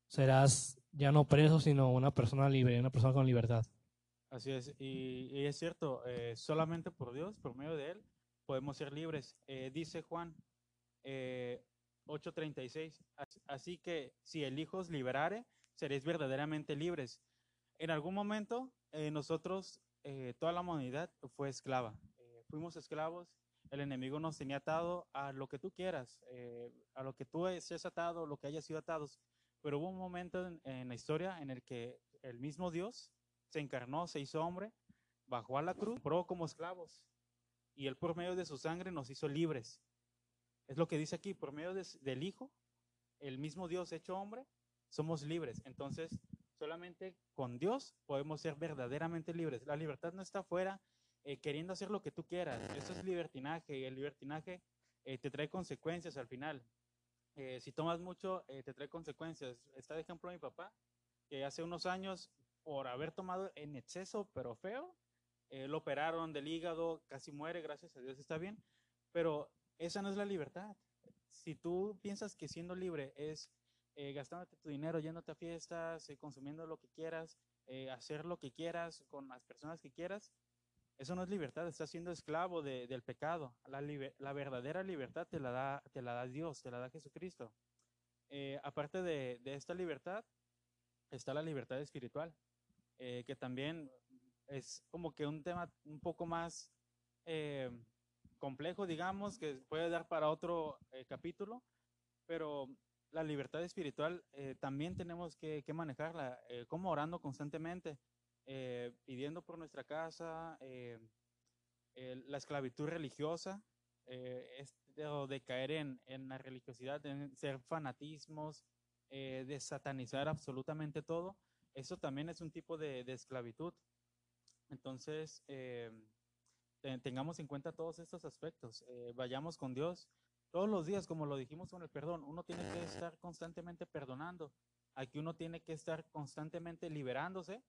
serás ya no preso, sino una persona libre, una persona con libertad. Así es, y, y es cierto, eh, solamente por Dios, por medio de Él, podemos ser libres. Eh, dice Juan eh, 8:36, así que si el Hijo os liberare, seréis verdaderamente libres. En algún momento, eh, nosotros, toda la humanidad fue esclava. fuimos esclavos, el enemigo nos tenía atado a lo que tú quieras, a lo que tú estés atado, lo que hayas sido atados. Pero hubo un momento en, la historia en el que el mismo Dios se encarnó, se hizo hombre, bajó a la cruz, probó como esclavos y él por medio de su sangre nos hizo libres. Es lo que dice aquí, por medio de, del Hijo, el mismo Dios hecho hombre, somos libres. Entonces, solamente con Dios podemos ser verdaderamente libres. La libertad no está afuera eh, queriendo hacer lo que tú quieras. Eso es libertinaje y el libertinaje eh, te trae consecuencias al final. Eh, si tomas mucho, eh, te trae consecuencias. Está de ejemplo mi papá, que hace unos años por haber tomado en exceso, pero feo. Eh, lo operaron del hígado, casi muere, gracias a Dios está bien. Pero esa no es la libertad. Si tú piensas que siendo libre es eh, gastándote tu dinero, yéndote a fiestas, eh, consumiendo lo que quieras, eh, hacer lo que quieras con las personas que quieras, eso no es libertad, estás siendo esclavo de, del pecado. La, liber, la, verdadera libertad te la, da, te la da Dios, te la da Jesucristo. Eh, aparte de, de, esta libertad, está la libertad espiritual eh, que también es como que un tema un poco más eh, complejo, digamos, que puede dar para otro capítulo, pero la libertad espiritual también tenemos que, que manejarla, como orando constantemente, pidiendo por nuestra casa, la esclavitud religiosa, esto de caer en, en la religiosidad, en ser fanatismos, de satanizar absolutamente todo eso también es un tipo de, de esclavitud. Entonces, eh, tengamos en cuenta todos estos aspectos. Eh, vayamos con Dios todos los días, como lo dijimos con el perdón. Uno tiene que estar constantemente perdonando. Aquí uno tiene que estar constantemente liberándose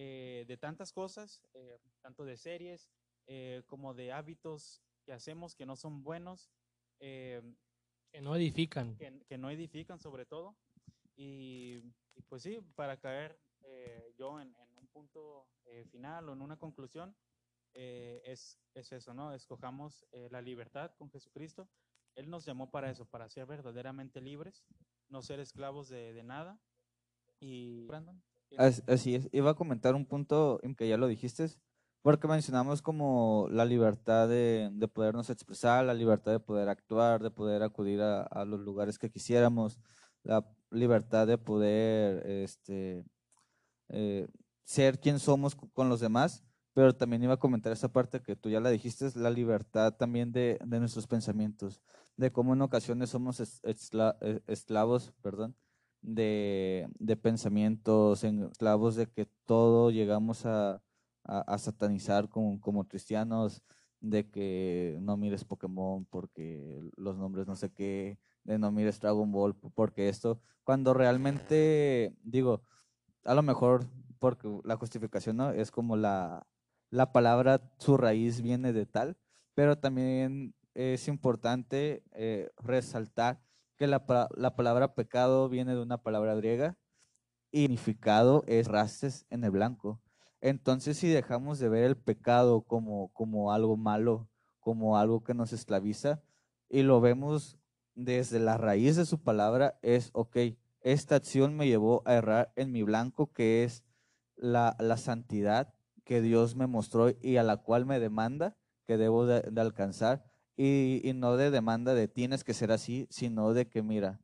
eh, de tantas cosas, eh, tanto de series eh, como de hábitos que hacemos que no son buenos. que no edifican. Que, que no edifican sobre todo. Y, y, pues sí, para caer eh, yo en, en, un punto eh, final o en una conclusión, eh, es, es, eso, ¿no? Escojamos la libertad con Jesucristo. Él nos llamó para eso, para ser verdaderamente libres, no ser esclavos de, de nada. Y Brandon. Así es, iba a comentar un punto en que ya lo dijiste, porque mencionamos como la libertad de, de podernos expresar, la libertad de poder actuar, de poder acudir a, a los lugares que quisiéramos, la libertad de poder este, eh, ser quien somos con los demás, pero también iba a comentar esa parte que tú ya la dijiste, es la libertad también de, de nuestros pensamientos, de cómo en ocasiones somos eh, esclavos, perdón, de, de pensamientos, esclavos de que todo llegamos a, a, satanizar como, como cristianos, de que no mires Pokémon porque los nombres no sé qué, de no mires Dragon Ball porque esto, cuando realmente, digo, a lo mejor porque la justificación ¿no? es como la, la palabra, su raíz viene de tal, pero también es importante eh, resaltar que la, la, palabra pecado viene de una palabra griega y significado es rastes en el blanco. Entonces, si dejamos de ver el pecado como, como algo malo, como algo que nos esclaviza, y lo vemos desde la raíz de su palabra, es, ok, esta acción me llevó a errar en mi blanco, que es la, la santidad que Dios me mostró y a la cual me demanda que debo de, de alcanzar y, no de demanda de tienes que ser así, sino de que mira,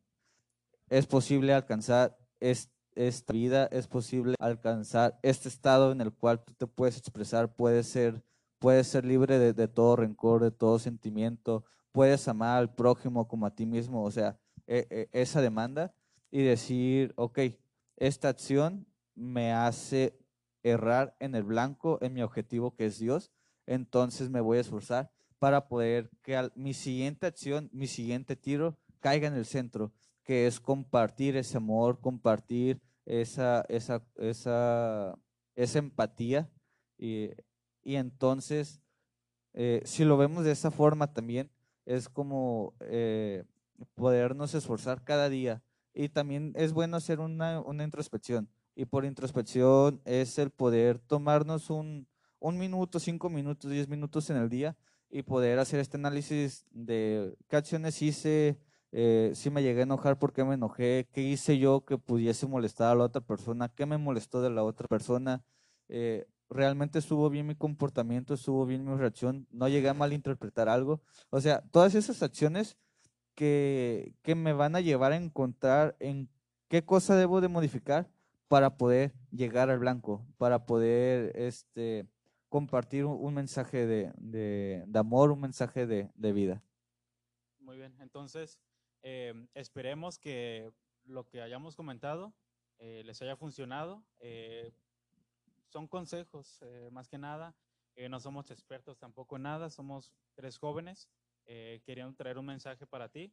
es posible alcanzar esta vida, es posible alcanzar este estado en el cual tú te puedes expresar, puedes ser, puedes ser libre de, todo rencor, de todo sentimiento, puedes amar al prójimo como a ti mismo, o sea, e, e, esa demanda y decir, ok, esta acción me hace errar en el blanco, en mi objetivo que es Dios, entonces me voy a esforzar para poder que mi siguiente acción, mi siguiente tiro caiga en el centro, que es compartir ese amor, compartir esa, esa, esa, empatía. Y, y entonces, eh, si lo vemos de esa forma también, es como eh, podernos esforzar cada día. Y también es bueno hacer una, una introspección. Y por introspección es el poder tomarnos un, un minuto, cinco minutos, diez minutos en el día y poder hacer este análisis de qué acciones hice, eh, si me llegué a enojar, por qué me enojé, qué hice yo que pudiese molestar a la otra persona, qué me molestó de la otra persona, eh, realmente estuvo bien mi comportamiento, estuvo bien mi reacción, no llegué a malinterpretar algo. O sea, todas esas acciones que, que me van a llevar a encontrar en qué cosa debo de modificar para poder llegar al blanco, para poder este, compartir un, mensaje de, de, de, amor, un mensaje de, de, vida. Muy bien, entonces eh, esperemos que lo que hayamos comentado eh, les haya funcionado. Eh, son consejos, eh, más que nada. Eh, no somos expertos tampoco en nada, somos tres jóvenes. querían traer un mensaje para ti.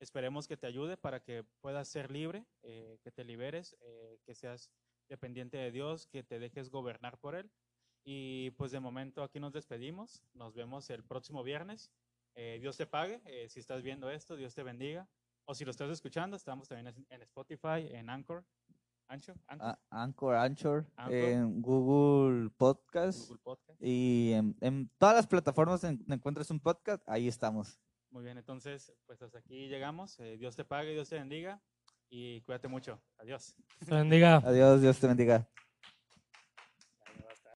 Esperemos que te ayude para que puedas ser libre, que te liberes, que seas dependiente de Dios, que te dejes gobernar por Él y pues de momento aquí nos despedimos. Nos vemos el próximo viernes. Eh, Dios te pague. Eh, si estás viendo esto, Dios te bendiga. O si lo estás escuchando, estamos también en Spotify, en Anchor. Anchor, Anchor, Anchor, Anchor, en Google Podcast, Google Podcast. y en, todas las plataformas donde encuentres un podcast, ahí estamos. Muy bien, entonces, pues hasta aquí llegamos. Eh, Dios te pague, Dios te bendiga y cuídate mucho. Adiós. Te bendiga. Adiós, Dios te bendiga.